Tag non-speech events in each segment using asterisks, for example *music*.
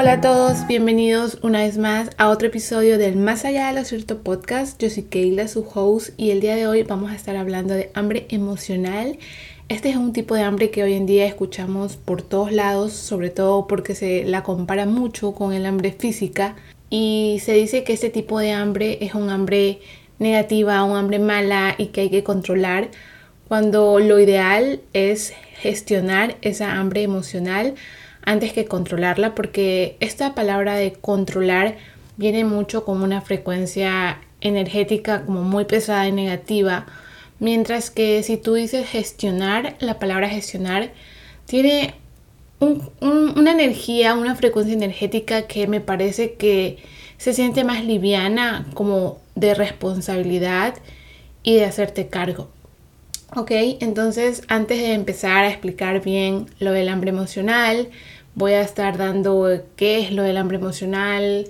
Hola a todos, bienvenidos una vez más a otro episodio del Más allá de lo cierto podcast. Yo soy Keila, su host, y el día de hoy vamos a estar hablando de hambre emocional. Este es un tipo de hambre que hoy en día escuchamos por todos lados, sobre todo porque se la compara mucho con el hambre física y se dice que este tipo de hambre es un hambre negativa, un hambre mala y que hay que controlar, cuando lo ideal es gestionar esa hambre emocional antes que controlarla, porque esta palabra de controlar viene mucho con una frecuencia energética como muy pesada y negativa, mientras que si tú dices gestionar, la palabra gestionar tiene una energía, una frecuencia energética que me parece que se siente más liviana, como de responsabilidad y de hacerte cargo. Ok, entonces antes de empezar a explicar bien lo del hambre emocional, voy a estar dando qué es lo del hambre emocional,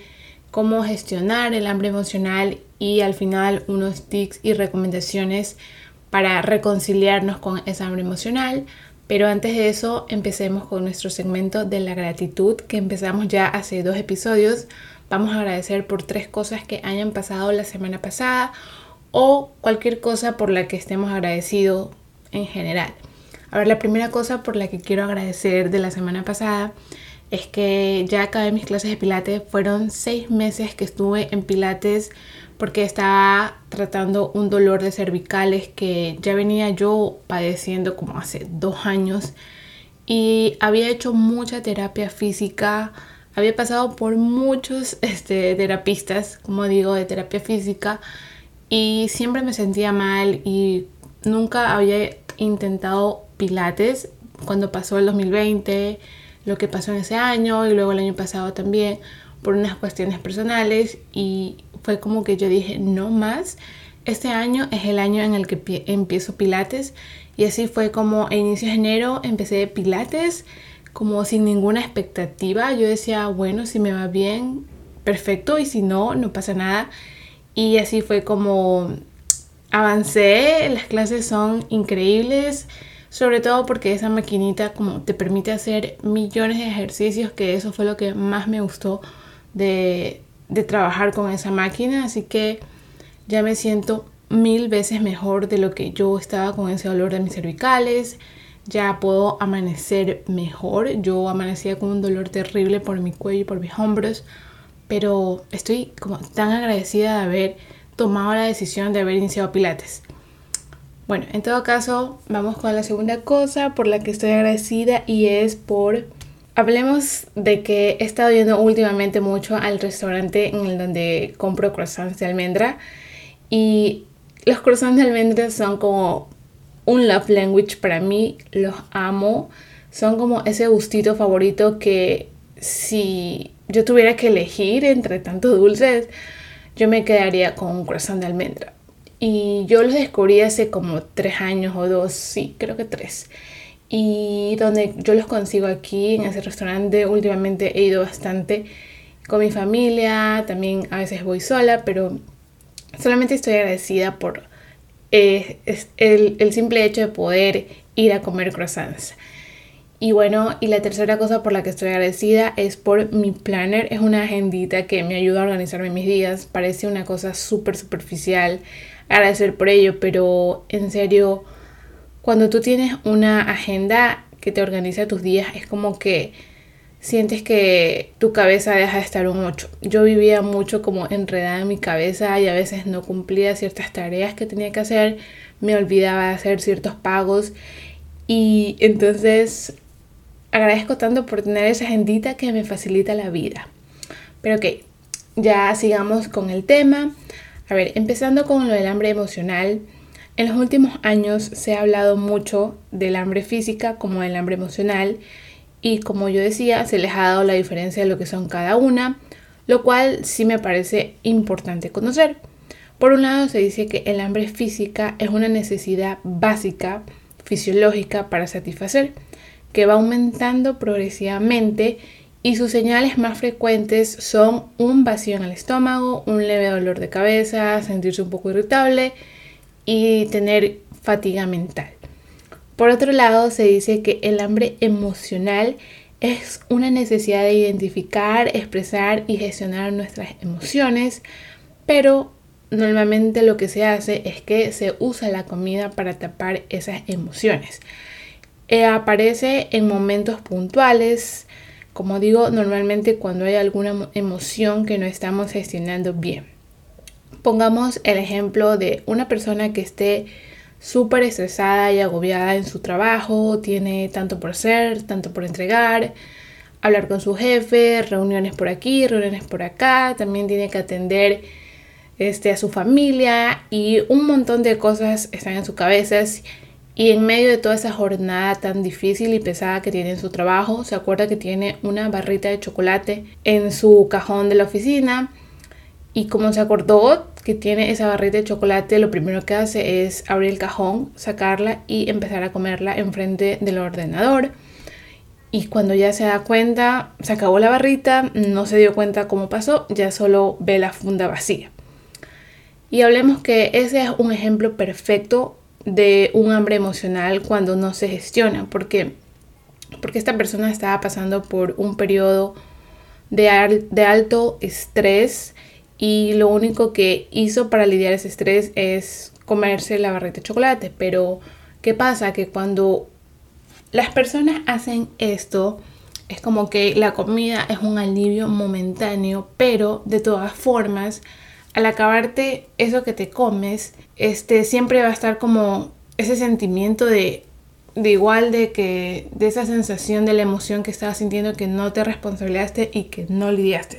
cómo gestionar el hambre emocional y al final unos tips y recomendaciones para reconciliarnos con esa hambre emocional. Pero antes de eso, empecemos con nuestro segmento de la gratitud que empezamos ya hace dos episodios. Vamos a agradecer por tres cosas que hayan pasado la semana pasada o cualquier cosa por la que estemos agradecidos en general. A ver, la primera cosa por la que quiero agradecer de la semana pasada es que ya acabé mis clases de pilates. Fueron seis meses que estuve en pilates porque estaba tratando un dolor de cervicales que ya venía yo padeciendo como hace dos años y había hecho mucha terapia física, había pasado por muchos este, terapistas, como digo, de terapia física y siempre me sentía mal y nunca había intentado pilates cuando pasó el 2020, lo que pasó en ese año y luego el año pasado también por unas cuestiones personales y fue como que yo dije no más. Este año es el año en el que empiezo pilates y así fue como a inicios de enero empecé pilates como sin ninguna expectativa. Yo decía, bueno, si me va bien, perfecto y si no, no pasa nada. Y así fue como avancé, las clases son increíbles, sobre todo porque esa maquinita como te permite hacer millones de ejercicios, que eso fue lo que más me gustó de, de trabajar con esa máquina, así que ya me siento mil veces mejor de lo que yo estaba con ese dolor de mis cervicales. Ya puedo amanecer mejor. Yo amanecía con un dolor terrible por mi cuello y por mis hombros pero estoy como tan agradecida de haber tomado la decisión de haber iniciado Pilates. Bueno, en todo caso, vamos con la segunda cosa por la que estoy agradecida y es por... Hablemos de que he estado yendo últimamente mucho al restaurante en donde compro croissants de almendra y los croissants de almendra son como un love language para mí, los amo, son como ese gustito favorito que si yo tuviera que elegir entre tantos dulces, yo me quedaría con un croissant de almendra. Y yo los descubrí hace como tres años o dos, sí, creo que tres. Y donde yo los consigo aquí en ese restaurante, últimamente he ido bastante con mi familia, también a veces voy sola, pero solamente estoy agradecida por eh, el, el simple hecho de poder ir a comer croissants. Y bueno, y la tercera cosa por la que estoy agradecida es por mi planner. Es una agendita que me ayuda a organizarme mis días. Parece una cosa súper superficial agradecer por ello, pero en serio, cuando tú tienes una agenda que te organiza tus días, es como que sientes que tu cabeza deja de estar un 8. Yo vivía mucho como enredada en mi cabeza y a veces no cumplía ciertas tareas que tenía que hacer, me olvidaba de hacer ciertos pagos y entonces agradezco tanto por tener esa agendita que me facilita la vida. Pero ok, ya sigamos con el tema. A ver, empezando con lo del hambre emocional. En los últimos años se ha hablado mucho del hambre física como del hambre emocional y como yo decía, se les ha dado la diferencia de lo que son cada una, lo cual sí me parece importante conocer. Por un lado se dice que el hambre física es una necesidad básica, fisiológica para satisfacer que va aumentando progresivamente y sus señales más frecuentes son un vacío en el estómago, un leve dolor de cabeza, sentirse un poco irritable y tener fatiga mental. Por otro lado, se dice que el hambre emocional es una necesidad de identificar, expresar y gestionar nuestras emociones, pero normalmente lo que se hace es que se usa la comida para tapar esas emociones. Eh, aparece en momentos puntuales, como digo, normalmente cuando hay alguna emoción que no estamos gestionando bien. Pongamos el ejemplo de una persona que esté súper estresada y agobiada en su trabajo, tiene tanto por ser, tanto por entregar, hablar con su jefe, reuniones por aquí, reuniones por acá, también tiene que atender este, a su familia y un montón de cosas están en su cabeza y en medio de toda esa jornada tan difícil y pesada que tiene en su trabajo, se acuerda que tiene una barrita de chocolate en su cajón de la oficina. Y como se acordó que tiene esa barrita de chocolate, lo primero que hace es abrir el cajón, sacarla y empezar a comerla enfrente del ordenador. Y cuando ya se da cuenta, se acabó la barrita, no se dio cuenta cómo pasó, ya solo ve la funda vacía. Y hablemos que ese es un ejemplo perfecto de un hambre emocional cuando no se gestiona, porque, porque esta persona estaba pasando por un periodo de, de alto estrés y lo único que hizo para lidiar ese estrés es comerse la barrita de chocolate. Pero, ¿qué pasa? Que cuando las personas hacen esto, es como que la comida es un alivio momentáneo, pero de todas formas al acabarte eso que te comes, este, siempre va a estar como ese sentimiento de, de igual de que, de esa sensación de la emoción que estabas sintiendo que no te responsabilizaste y que no lidiaste.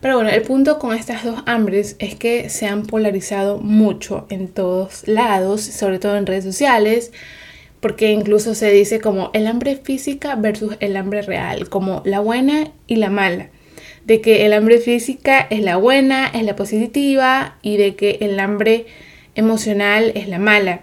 Pero bueno, el punto con estas dos hambres es que se han polarizado mucho en todos lados, sobre todo en redes sociales, porque incluso se dice como el hambre física versus el hambre real, como la buena y la mala de que el hambre física es la buena, es la positiva y de que el hambre emocional es la mala.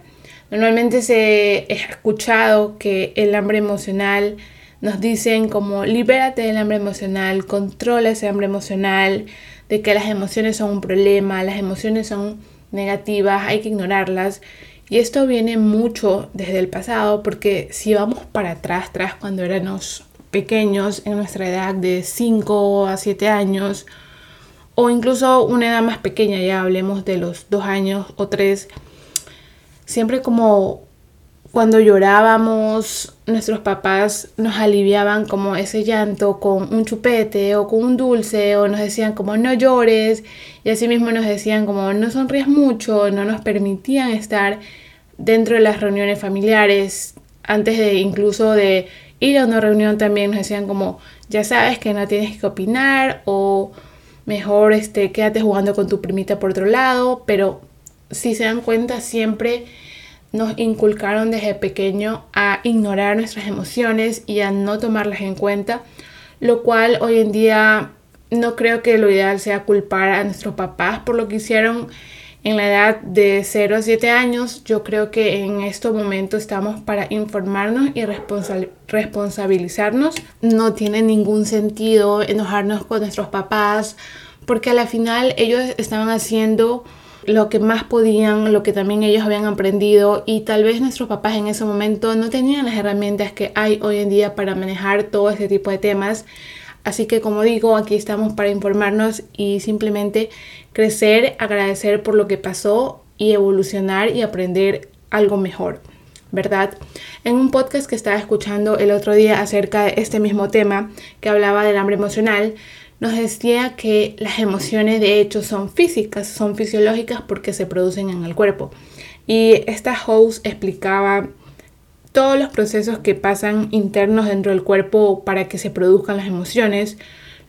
Normalmente se ha escuchado que el hambre emocional nos dicen como libérate del hambre emocional, controla ese hambre emocional, de que las emociones son un problema, las emociones son negativas, hay que ignorarlas. Y esto viene mucho desde el pasado porque si vamos para atrás, atrás cuando éramos pequeños en nuestra edad de 5 a 7 años o incluso una edad más pequeña, ya hablemos de los 2 años o 3, siempre como cuando llorábamos, nuestros papás nos aliviaban como ese llanto con un chupete o con un dulce o nos decían como no llores y así mismo nos decían como no sonríes mucho, no nos permitían estar dentro de las reuniones familiares antes de incluso de ir a una reunión también nos decían como, ya sabes que no tienes que opinar o mejor este, quédate jugando con tu primita por otro lado, pero si se dan cuenta siempre nos inculcaron desde pequeño a ignorar nuestras emociones y a no tomarlas en cuenta, lo cual hoy en día no creo que lo ideal sea culpar a nuestros papás por lo que hicieron en la edad de 0 a 7 años, yo creo que en estos momentos estamos para informarnos y responsabilizarnos. No tiene ningún sentido enojarnos con nuestros papás porque a la final ellos estaban haciendo lo que más podían, lo que también ellos habían aprendido y tal vez nuestros papás en ese momento no tenían las herramientas que hay hoy en día para manejar todo este tipo de temas. Así que como digo, aquí estamos para informarnos y simplemente crecer, agradecer por lo que pasó y evolucionar y aprender algo mejor, ¿verdad? En un podcast que estaba escuchando el otro día acerca de este mismo tema, que hablaba del hambre emocional, nos decía que las emociones de hecho son físicas, son fisiológicas porque se producen en el cuerpo. Y esta host explicaba todos los procesos que pasan internos dentro del cuerpo para que se produzcan las emociones,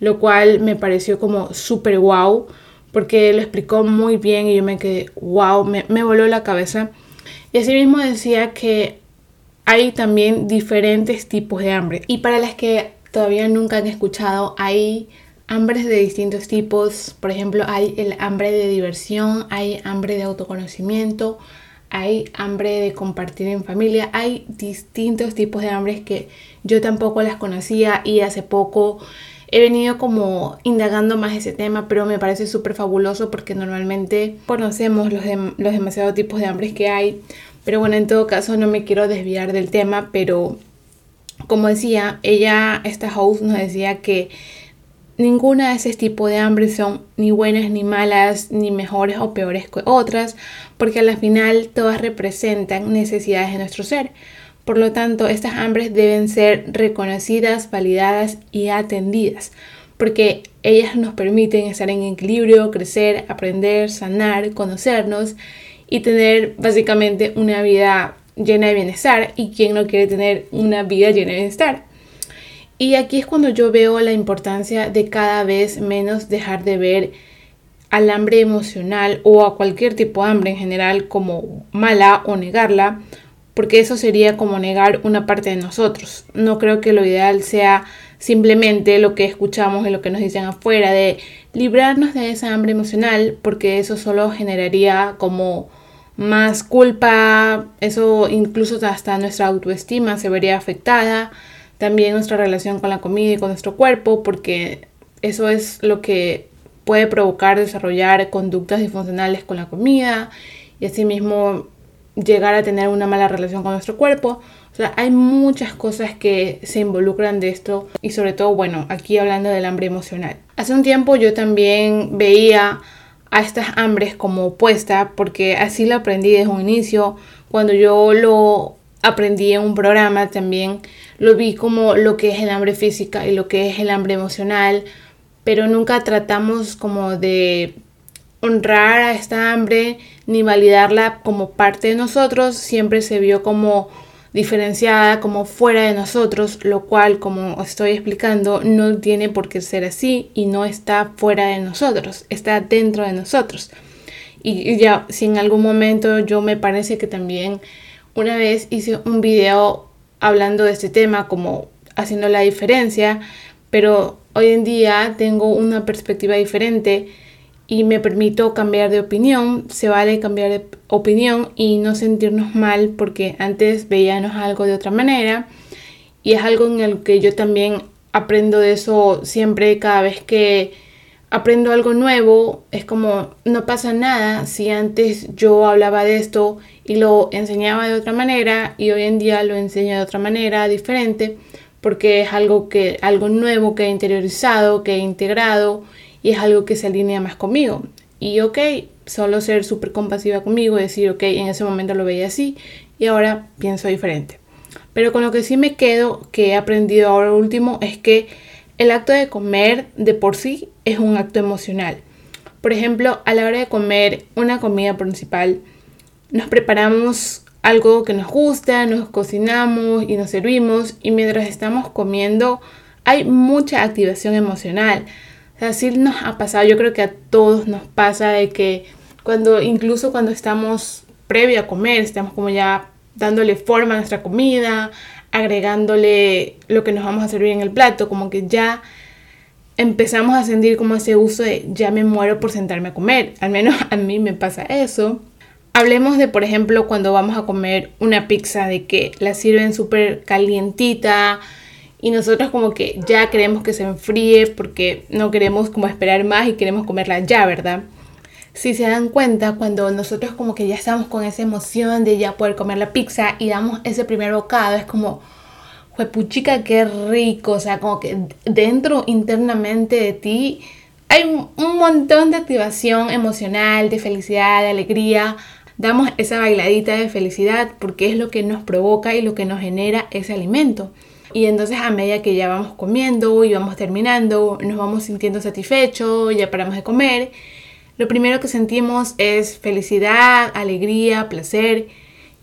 lo cual me pareció como súper wow porque lo explicó muy bien y yo me quedé, wow, me, me voló la cabeza. Y así mismo decía que hay también diferentes tipos de hambre. Y para las que todavía nunca han escuchado, hay hambres de distintos tipos. Por ejemplo, hay el hambre de diversión, hay hambre de autoconocimiento, hay hambre de compartir en familia. Hay distintos tipos de hambres que yo tampoco las conocía y hace poco he venido como indagando más ese tema, pero me parece súper fabuloso porque normalmente conocemos los, los demasiados tipos de hambres que hay. Pero bueno, en todo caso no me quiero desviar del tema, pero como decía, ella, esta host nos decía que ninguna de ese tipo de hambre son ni buenas ni malas, ni mejores o peores que otras, porque al final todas representan necesidades de nuestro ser. Por lo tanto, estas hambres deben ser reconocidas, validadas y atendidas, porque ellas nos permiten estar en equilibrio, crecer, aprender, sanar, conocernos y tener básicamente una vida llena de bienestar. ¿Y quien no quiere tener una vida llena de bienestar? Y aquí es cuando yo veo la importancia de cada vez menos dejar de ver al hambre emocional o a cualquier tipo de hambre en general como mala o negarla, porque eso sería como negar una parte de nosotros. No creo que lo ideal sea simplemente lo que escuchamos y lo que nos dicen afuera de librarnos de esa hambre emocional, porque eso solo generaría como más culpa, eso incluso hasta nuestra autoestima se vería afectada también nuestra relación con la comida y con nuestro cuerpo, porque eso es lo que puede provocar desarrollar conductas disfuncionales con la comida y asimismo llegar a tener una mala relación con nuestro cuerpo. O sea, hay muchas cosas que se involucran de esto y sobre todo, bueno, aquí hablando del hambre emocional. Hace un tiempo yo también veía a estas hambres como opuesta porque así lo aprendí desde un inicio. Cuando yo lo aprendí en un programa también lo vi como lo que es el hambre física y lo que es el hambre emocional, pero nunca tratamos como de honrar a esta hambre ni validarla como parte de nosotros, siempre se vio como diferenciada, como fuera de nosotros, lo cual, como estoy explicando, no tiene por qué ser así y no está fuera de nosotros, está dentro de nosotros. Y ya, si en algún momento yo me parece que también una vez hice un video hablando de este tema, como haciendo la diferencia, pero hoy en día tengo una perspectiva diferente y me permito cambiar de opinión. Se vale cambiar de opinión y no sentirnos mal porque antes veíamos algo de otra manera y es algo en el que yo también aprendo de eso siempre cada vez que aprendo algo nuevo, es como no pasa nada si antes yo hablaba de esto y lo enseñaba de otra manera y hoy en día lo enseño de otra manera diferente porque es algo que algo nuevo que he interiorizado, que he integrado y es algo que se alinea más conmigo. Y ok, solo ser súper compasiva conmigo y decir, ok, en ese momento lo veía así y ahora pienso diferente. Pero con lo que sí me quedo, que he aprendido ahora último, es que el acto de comer de por sí es un acto emocional. Por ejemplo, a la hora de comer una comida principal, nos preparamos algo que nos gusta, nos cocinamos y nos servimos y mientras estamos comiendo hay mucha activación emocional. así nos ha pasado, yo creo que a todos nos pasa de que cuando incluso cuando estamos previo a comer, estamos como ya dándole forma a nuestra comida, agregándole lo que nos vamos a servir en el plato, como que ya empezamos a sentir como ese uso de ya me muero por sentarme a comer, al menos *laughs* a mí me pasa eso. Hablemos de, por ejemplo, cuando vamos a comer una pizza, de que la sirven súper calientita y nosotros como que ya queremos que se enfríe porque no queremos como esperar más y queremos comerla ya, ¿verdad? si se dan cuenta, cuando nosotros como que ya estamos con esa emoción de ya poder comer la pizza y damos ese primer bocado, es como, juepuchica, qué rico, o sea, como que dentro internamente de ti hay un montón de activación emocional, de felicidad, de alegría. Damos esa bailadita de felicidad porque es lo que nos provoca y lo que nos genera ese alimento. Y entonces a medida que ya vamos comiendo y vamos terminando, nos vamos sintiendo satisfechos, ya paramos de comer lo primero que sentimos es felicidad, alegría, placer.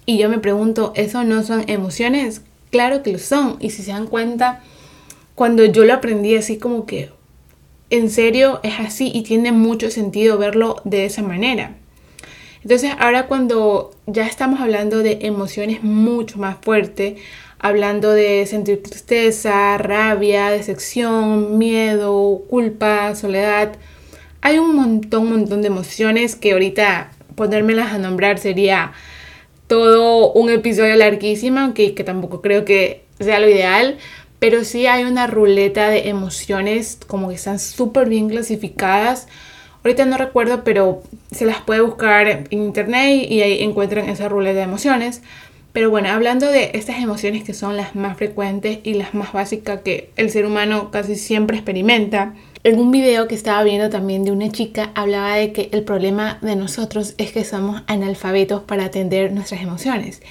Y yo me pregunto, ¿eso no son emociones? Claro que lo son. Y si se dan cuenta, cuando yo lo aprendí así como que, en serio, es así y tiene mucho sentido verlo de esa manera. Entonces ahora cuando ya estamos hablando de emociones mucho más fuertes, hablando de sentir tristeza, rabia, decepción, miedo, culpa, soledad, hay un montón, montón de emociones que ahorita ponérmelas a nombrar sería todo un episodio larguísimo, aunque que tampoco creo que sea lo ideal, pero sí hay una ruleta de emociones como que están súper bien clasificadas. Ahorita no recuerdo, pero se las puede buscar en internet y ahí encuentran esa ruleta de emociones. Pero bueno, hablando de estas emociones que son las más frecuentes y las más básicas que el ser humano casi siempre experimenta, en un video que estaba viendo también de una chica hablaba de que el problema de nosotros es que somos analfabetos para atender nuestras emociones.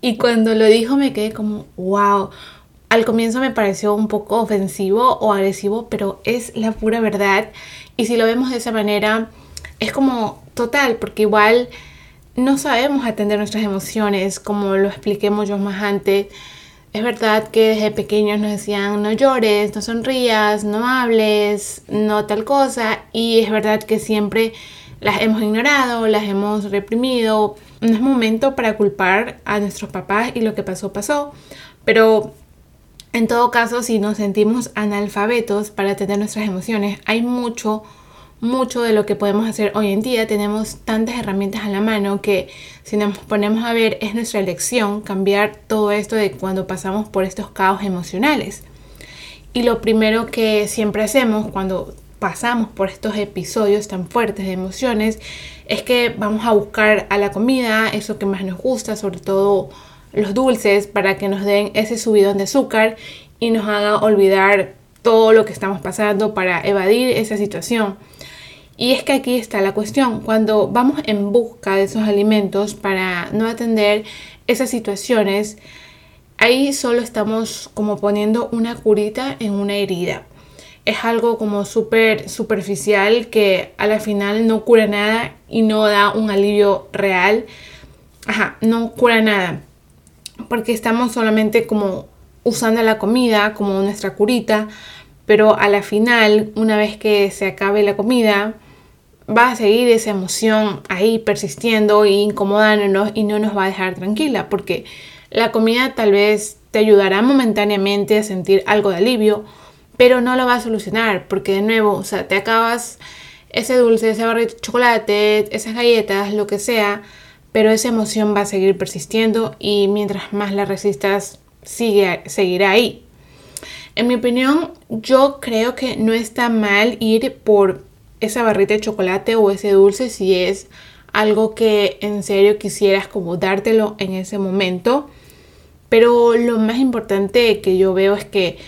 Y cuando lo dijo me quedé como, wow. Al comienzo me pareció un poco ofensivo o agresivo, pero es la pura verdad. Y si lo vemos de esa manera, es como total, porque igual no sabemos atender nuestras emociones, como lo expliqué mucho más antes. Es verdad que desde pequeños nos decían no llores, no sonrías, no hables, no tal cosa. Y es verdad que siempre las hemos ignorado, las hemos reprimido. No es momento para culpar a nuestros papás y lo que pasó pasó. Pero en todo caso, si nos sentimos analfabetos para atender nuestras emociones, hay mucho mucho de lo que podemos hacer hoy en día. Tenemos tantas herramientas a la mano que si nos ponemos a ver es nuestra elección cambiar todo esto de cuando pasamos por estos caos emocionales. Y lo primero que siempre hacemos cuando pasamos por estos episodios tan fuertes de emociones es que vamos a buscar a la comida, eso que más nos gusta, sobre todo los dulces, para que nos den ese subidón de azúcar y nos haga olvidar todo lo que estamos pasando para evadir esa situación. Y es que aquí está la cuestión, cuando vamos en busca de esos alimentos para no atender esas situaciones, ahí solo estamos como poniendo una curita en una herida. Es algo como súper superficial que a la final no cura nada y no da un alivio real. Ajá, no cura nada. Porque estamos solamente como usando la comida como nuestra curita, pero a la final, una vez que se acabe la comida, va a seguir esa emoción ahí persistiendo e incomodándonos y no nos va a dejar tranquila porque la comida tal vez te ayudará momentáneamente a sentir algo de alivio, pero no lo va a solucionar porque de nuevo, o sea, te acabas ese dulce, ese barrito de chocolate, esas galletas, lo que sea, pero esa emoción va a seguir persistiendo y mientras más la resistas, sigue, seguirá ahí. En mi opinión, yo creo que no está mal ir por esa barrita de chocolate o ese dulce si es algo que en serio quisieras como dártelo en ese momento. Pero lo más importante que yo veo es que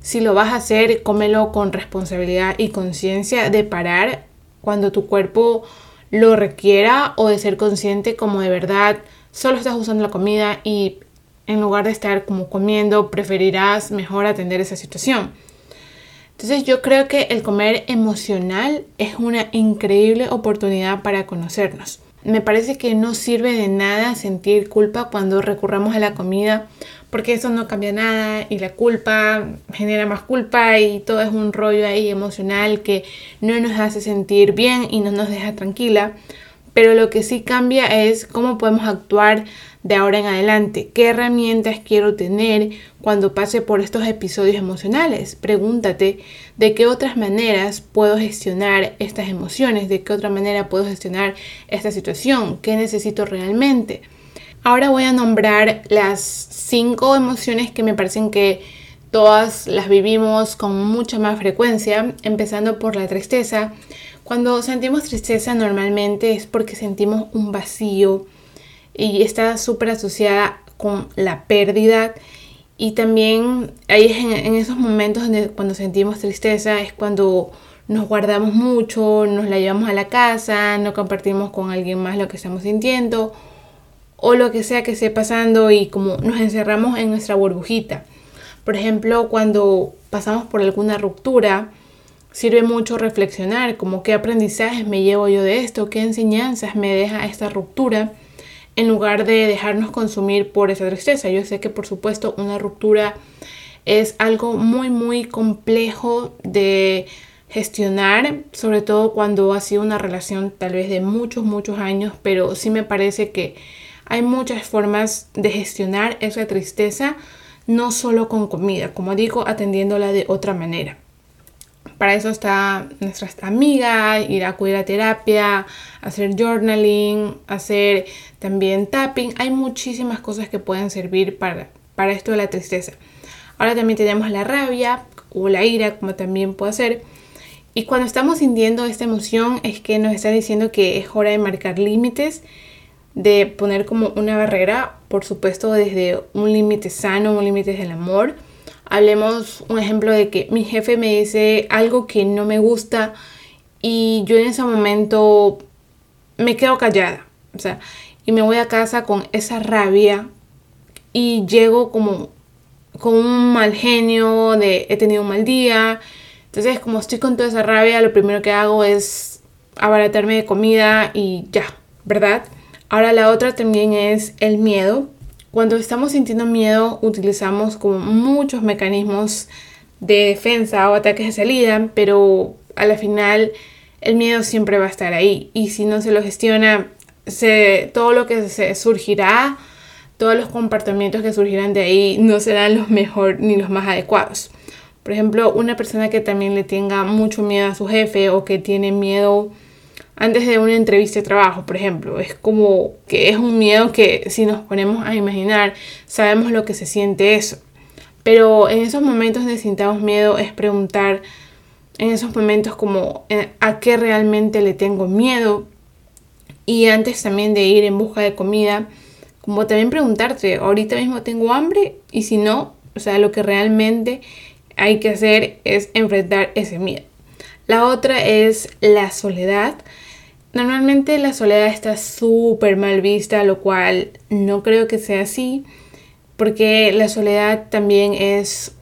si lo vas a hacer, cómelo con responsabilidad y conciencia de parar cuando tu cuerpo lo requiera o de ser consciente como de verdad solo estás usando la comida y en lugar de estar como comiendo preferirás mejor atender esa situación. Entonces yo creo que el comer emocional es una increíble oportunidad para conocernos. Me parece que no sirve de nada sentir culpa cuando recurramos a la comida porque eso no cambia nada y la culpa genera más culpa y todo es un rollo ahí emocional que no nos hace sentir bien y no nos deja tranquila. Pero lo que sí cambia es cómo podemos actuar de ahora en adelante? ¿Qué herramientas quiero tener cuando pase por estos episodios emocionales? Pregúntate de qué otras maneras puedo gestionar estas emociones, de qué otra manera puedo gestionar esta situación, qué necesito realmente. Ahora voy a nombrar las cinco emociones que me parecen que todas las vivimos con mucha más frecuencia, empezando por la tristeza. Cuando sentimos tristeza normalmente es porque sentimos un vacío, y está súper asociada con la pérdida y también ahí es en, esos momentos donde cuando sentimos tristeza es cuando nos guardamos mucho, nos la llevamos a la casa, no compartimos con alguien más lo que estamos sintiendo o lo que sea que esté pasando y como nos encerramos en nuestra burbujita. Por ejemplo, cuando pasamos por alguna ruptura, sirve mucho reflexionar como qué aprendizajes me llevo yo de esto, qué enseñanzas me deja esta ruptura en lugar de dejarnos consumir por esa tristeza. Yo sé que por supuesto una ruptura es algo muy muy complejo de gestionar, sobre todo cuando ha sido una relación tal vez de muchos muchos años, pero sí me parece que hay muchas formas de gestionar esa tristeza, no solo con comida, como digo, atendiéndola de otra manera. Para eso está nuestra amiga, ir a acudir a terapia, hacer journaling, hacer también tapping. Hay muchísimas cosas que pueden servir para, para esto de la tristeza. Ahora también tenemos la rabia o la ira, como también puede ser. Y cuando estamos sintiendo esta emoción es que nos está diciendo que es hora de marcar límites. De poner como una barrera, por supuesto desde un límite sano, un límite del amor. Hablemos un ejemplo de que mi jefe me dice algo que no me gusta y yo en ese momento me quedo callada, o sea, y me voy a casa con esa rabia y llego como con un mal genio de he tenido un mal día. Entonces, como estoy con toda esa rabia, lo primero que hago es abaratarme de comida y ya, ¿verdad? Ahora la otra también es el miedo. Cuando estamos sintiendo miedo, utilizamos como muchos mecanismos de defensa o ataques de salida, pero a la final el miedo siempre va a estar ahí y si no se lo gestiona, todo lo que surgirá, todos los comportamientos que surgirán de ahí no serán los mejor ni los más adecuados. Por ejemplo, una persona que también le tenga mucho miedo a su jefe o que tiene miedo antes de una entrevista de trabajo, por ejemplo. Es como que es un miedo que si nos ponemos a imaginar, sabemos lo que se siente eso. Pero en esos momentos de sintamos miedo es preguntar en esos momentos como eh, a qué realmente le tengo miedo. Y antes también de ir en busca de comida, como también preguntarte, ahorita mismo tengo hambre y si no, o sea, lo que realmente hay que hacer es enfrentar ese miedo. La otra es la soledad. Normalmente la soledad está súper mal vista, lo cual no creo que sea así, porque la soledad también es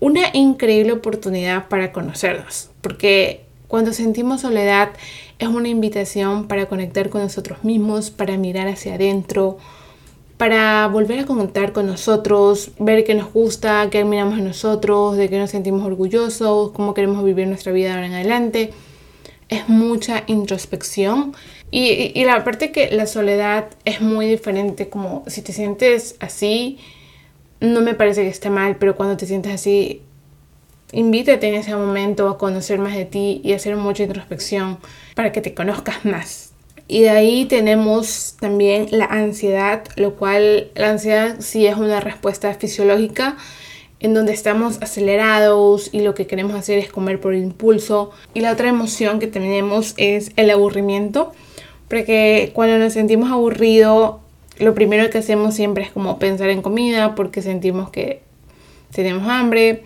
una increíble oportunidad para conocernos, porque cuando sentimos soledad es una invitación para conectar con nosotros mismos, para mirar hacia adentro, para volver a conectar con nosotros, ver qué nos gusta, qué admiramos en nosotros, de qué nos sentimos orgullosos, cómo queremos vivir nuestra vida ahora en adelante es mucha introspección. Y, la parte que la soledad es muy diferente, como si te sientes así, no me parece que esté mal, pero cuando te sientes así, invítate en ese momento a conocer más de ti y hacer mucha introspección para que te conozcas más. Y de ahí tenemos también la ansiedad, lo cual la ansiedad sí es una respuesta fisiológica en donde estamos acelerados y lo que queremos hacer es comer por impulso. Y la otra emoción que tenemos es el aburrimiento, porque cuando nos sentimos aburridos, lo primero que hacemos siempre es como pensar en comida porque sentimos que tenemos hambre,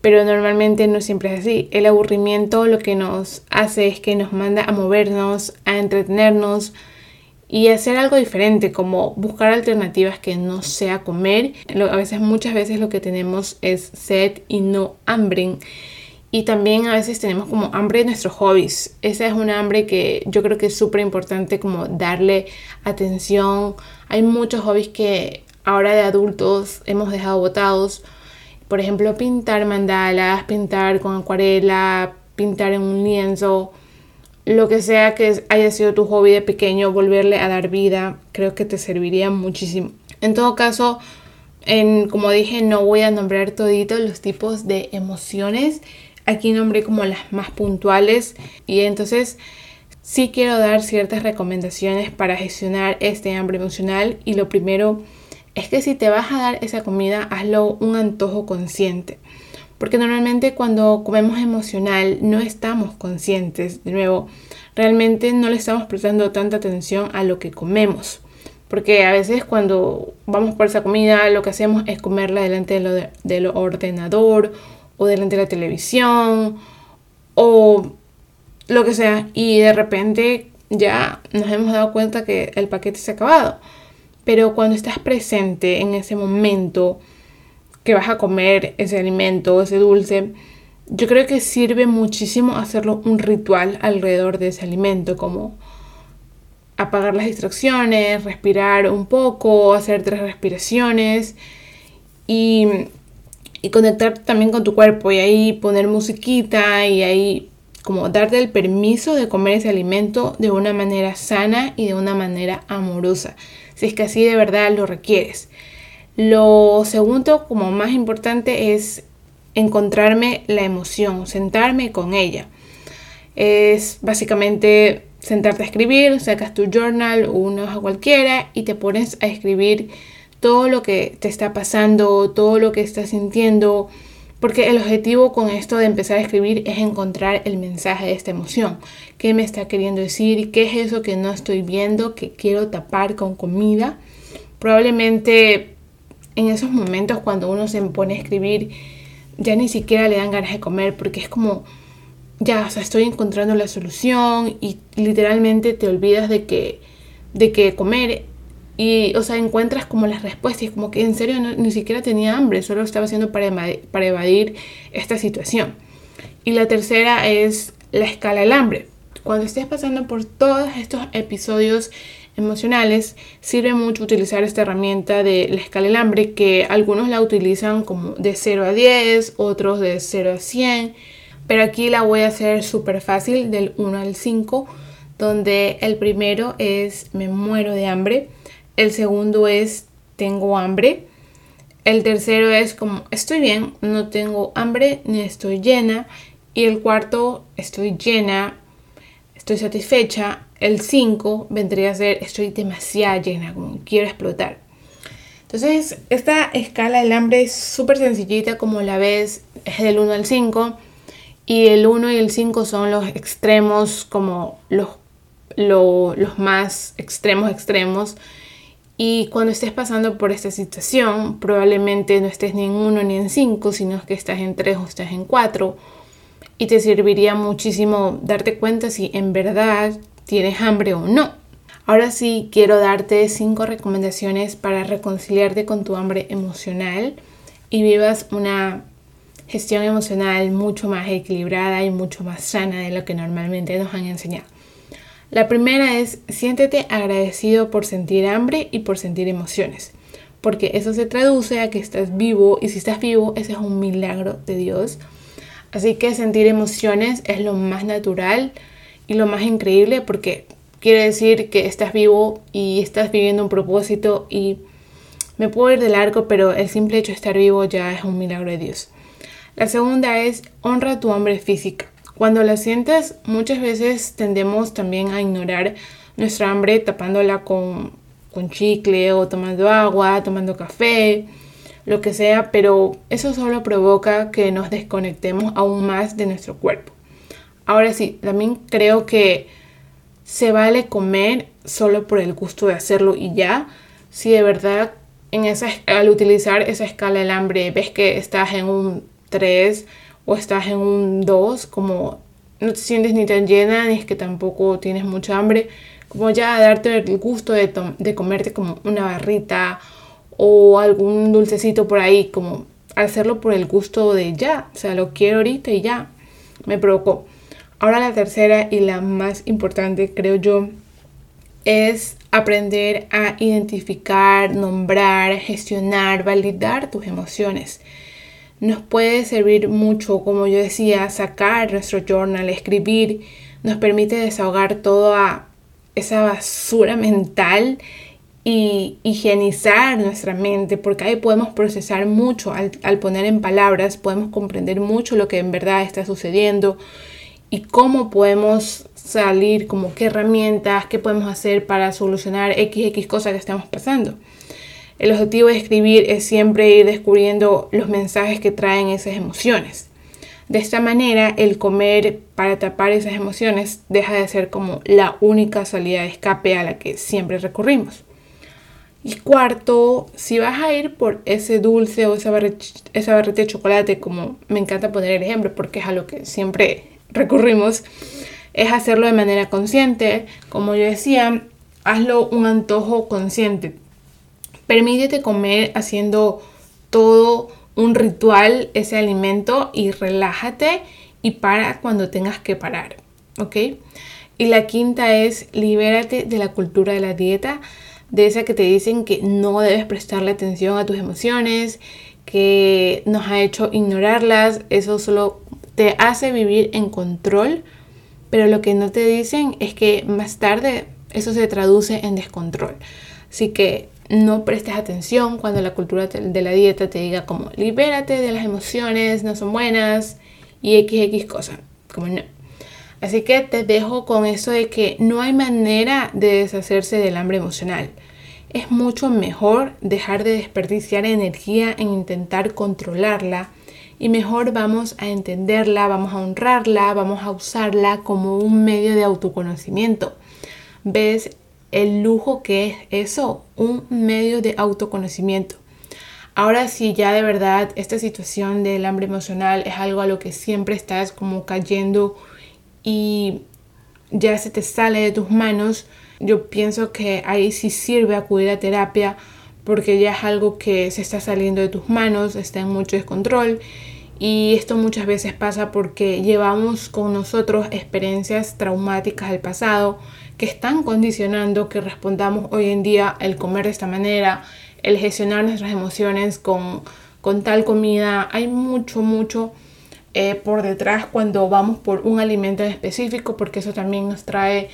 pero normalmente no siempre es así. El aburrimiento lo que nos hace es que nos manda a movernos, a entretenernos, y hacer algo diferente, como buscar alternativas que no sea comer. A veces, muchas veces lo que tenemos es sed y no hambre. Y también a veces tenemos como hambre de nuestros hobbies. Esa es una hambre que yo creo que es súper importante como darle atención. Hay muchos hobbies que ahora de adultos hemos dejado botados. Por ejemplo, pintar mandalas, pintar con acuarela, pintar en un lienzo lo que sea que haya sido tu hobby de pequeño, volverle a dar vida, creo que te serviría muchísimo. En todo caso, en, como dije, no voy a nombrar toditos los tipos de emociones. Aquí nombré como las más puntuales y entonces sí quiero dar ciertas recomendaciones para gestionar este hambre emocional y lo primero es que si te vas a dar esa comida, hazlo un antojo consciente. Porque normalmente cuando comemos emocional no estamos conscientes, de nuevo, realmente no le estamos prestando tanta atención a lo que comemos. Porque a veces cuando vamos por esa comida lo que hacemos es comerla delante del ordenador o delante de la televisión o lo que sea y de repente ya nos hemos dado cuenta que el paquete se ha acabado. Pero cuando estás presente en ese momento, que vas a comer ese alimento, ese dulce, yo creo que sirve muchísimo hacerlo un ritual alrededor de ese alimento, como apagar las distracciones, respirar un poco, hacer tres respiraciones y, y conectar también con tu cuerpo y ahí poner musiquita y ahí como darte el permiso de comer ese alimento de una manera sana y de una manera amorosa, si es que así de verdad lo requieres. Lo segundo, como más importante, es encontrarme la emoción, sentarme con ella. Es básicamente sentarte a escribir, sacas tu journal una hoja cualquiera y te pones a escribir todo lo que te está pasando, todo lo que estás sintiendo, Porque el objetivo con esto de empezar a escribir es encontrar el mensaje de esta emoción. ¿Qué me está queriendo decir? ¿Qué es eso que no estoy viendo, que quiero tapar con comida? Probablemente en esos momentos cuando uno se pone a escribir, ya ni siquiera le dan ganas de comer porque es como, ya, o sea, estoy encontrando la solución y literalmente te olvidas de que, de que comer y, o sea, encuentras como las respuestas y como que en serio ni siquiera tenía hambre, solo estaba haciendo para para evadir esta situación. Y la tercera es la escala del hambre. Cuando estés pasando por todos estos episodios emocionales, sirve mucho utilizar esta herramienta de la escala del hambre, que algunos la utilizan como de 0 a 10, otros de 0 a 100, pero aquí la voy a hacer súper fácil, del 1 al 5, donde el primero es me muero de hambre, el segundo es tengo hambre. El tercero es como estoy bien, no tengo hambre ni estoy llena. Y el cuarto estoy llena, estoy satisfecha. El cinco vendría a ser estoy demasiado llena, como quiero explotar. Entonces, esta escala del hambre es súper sencillita, como la ves, es del 1 al 5. Y el 1 y el 5 son los extremos, como los, los más extremos extremos y cuando estés pasando por esta situación, probablemente no estés ni en uno ni en cinco, sino que estás en tres o estás en cuatro. Y te serviría muchísimo darte cuenta si en verdad tienes hambre o no. Ahora sí, quiero darte cinco recomendaciones para reconciliarte con tu hambre emocional y vivas una gestión emocional mucho más equilibrada y mucho más sana de lo que normalmente nos han enseñado. La primera es siéntete agradecido por sentir hambre y por sentir emociones, porque eso se traduce a que estás vivo y si estás vivo ese es un milagro de Dios. Así que sentir emociones es lo más natural lo más increíble porque quiere decir que estás vivo y estás viviendo un propósito y me puedo ir de largo, pero el simple hecho de estar vivo ya es un milagro de Dios. La segunda es honra tu hambre física. Cuando la sientes, muchas veces tendemos también a ignorar nuestra hambre tapándola con, con chicle o tomando agua, tomando café, lo que sea, pero eso solo provoca que nos desconectemos aún más de nuestro cuerpo. Ahora sí, también creo que se vale comer solo por el gusto de hacerlo y ya, si de verdad al utilizar esa escala del hambre ves que estás en un 3 o estás en un 2, como no te sientes ni tan llena, ni es que tampoco tienes mucha hambre, como ya darte el gusto de, de comerte como una barrita o algún dulcecito por ahí, como hacerlo por el gusto de ya, o sea, lo quiero ahorita y ya, me provocó. Ahora la tercera y la más importante, creo yo, es aprender a identificar, nombrar, gestionar, validar tus emociones. Nos puede servir mucho, como yo decía, sacar nuestro journal, escribir, nos permite desahogar toda esa basura mental y higienizar nuestra mente, porque ahí podemos procesar mucho. Al, al, poner en palabras, podemos comprender mucho lo que en verdad está sucediendo y cómo podemos salir, como qué herramientas, qué podemos hacer para solucionar XX cosas que estamos pasando. El objetivo de escribir es siempre ir descubriendo los mensajes que traen esas emociones. De esta manera, el comer para tapar esas emociones deja de ser como la única salida de escape a la que siempre recurrimos. Y cuarto, si vas a ir por ese dulce o esa barrita, esa de chocolate, como me encanta poner el ejemplo porque es a lo que siempre recurrimos, es hacerlo de manera consciente. Como yo decía, hazlo un antojo consciente. Permítete comer haciendo todo un ritual ese alimento y relájate y para cuando tengas que parar, ¿ok? Y la quinta es libérate de la cultura de la dieta, de esa que te dicen que no debes prestarle atención a tus emociones, que nos ha hecho ignorarlas, eso solo te hace vivir en control, pero lo que no te dicen es que más tarde eso se traduce en descontrol. Así que no prestes atención cuando la cultura de la dieta te diga como libérate de las emociones, no son buenas y XX cosas, como no. Así que te dejo con eso de que no hay manera de deshacerse del hambre emocional. Es mucho mejor dejar de desperdiciar energía en intentar controlarla y mejor vamos a entenderla, vamos a honrarla, vamos a usarla como un medio de autoconocimiento. ¿Ves el lujo que es eso? Un medio de autoconocimiento. Ahora sí, ya de verdad, esta situación del hambre emocional es algo a lo que siempre estás como cayendo y ya se te sale de tus manos, yo pienso que ahí sí sirve acudir a terapia porque ya es algo que se está saliendo de tus manos, está en mucho descontrol y esto muchas veces pasa porque llevamos con nosotros experiencias traumáticas del pasado que están condicionando que respondamos hoy en día el comer de esta manera, el gestionar nuestras emociones con, con tal comida. Hay mucho, mucho eh, por detrás cuando vamos por un alimento en específico porque eso también nos trae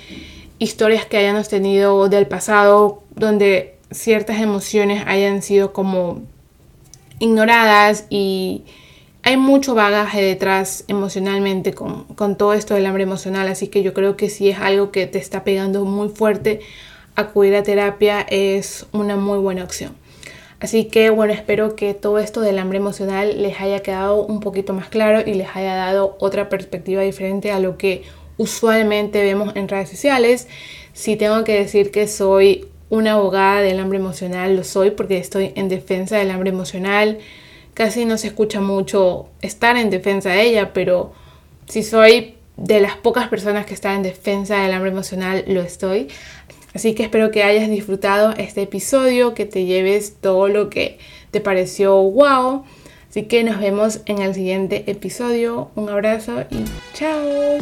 historias que hayamos tenido del pasado donde ciertas emociones hayan sido como ignoradas y hay mucho bagaje detrás emocionalmente con, todo esto del hambre emocional, así que yo creo que si es algo que te está pegando muy fuerte, acudir a terapia es una muy buena opción. Así que bueno, espero que todo esto del hambre emocional les haya quedado un poquito más claro y les haya dado otra perspectiva diferente a lo que usualmente vemos en redes sociales. Si tengo que decir que soy una abogada del hambre emocional, lo soy porque estoy en defensa del hambre emocional casi no se escucha mucho estar en defensa de ella, pero si soy de las pocas personas que están en defensa del hambre emocional, lo estoy. Así que espero que hayas disfrutado este episodio, que te lleves todo lo que te pareció wow. Así que nos vemos en el siguiente episodio. Un abrazo y chao.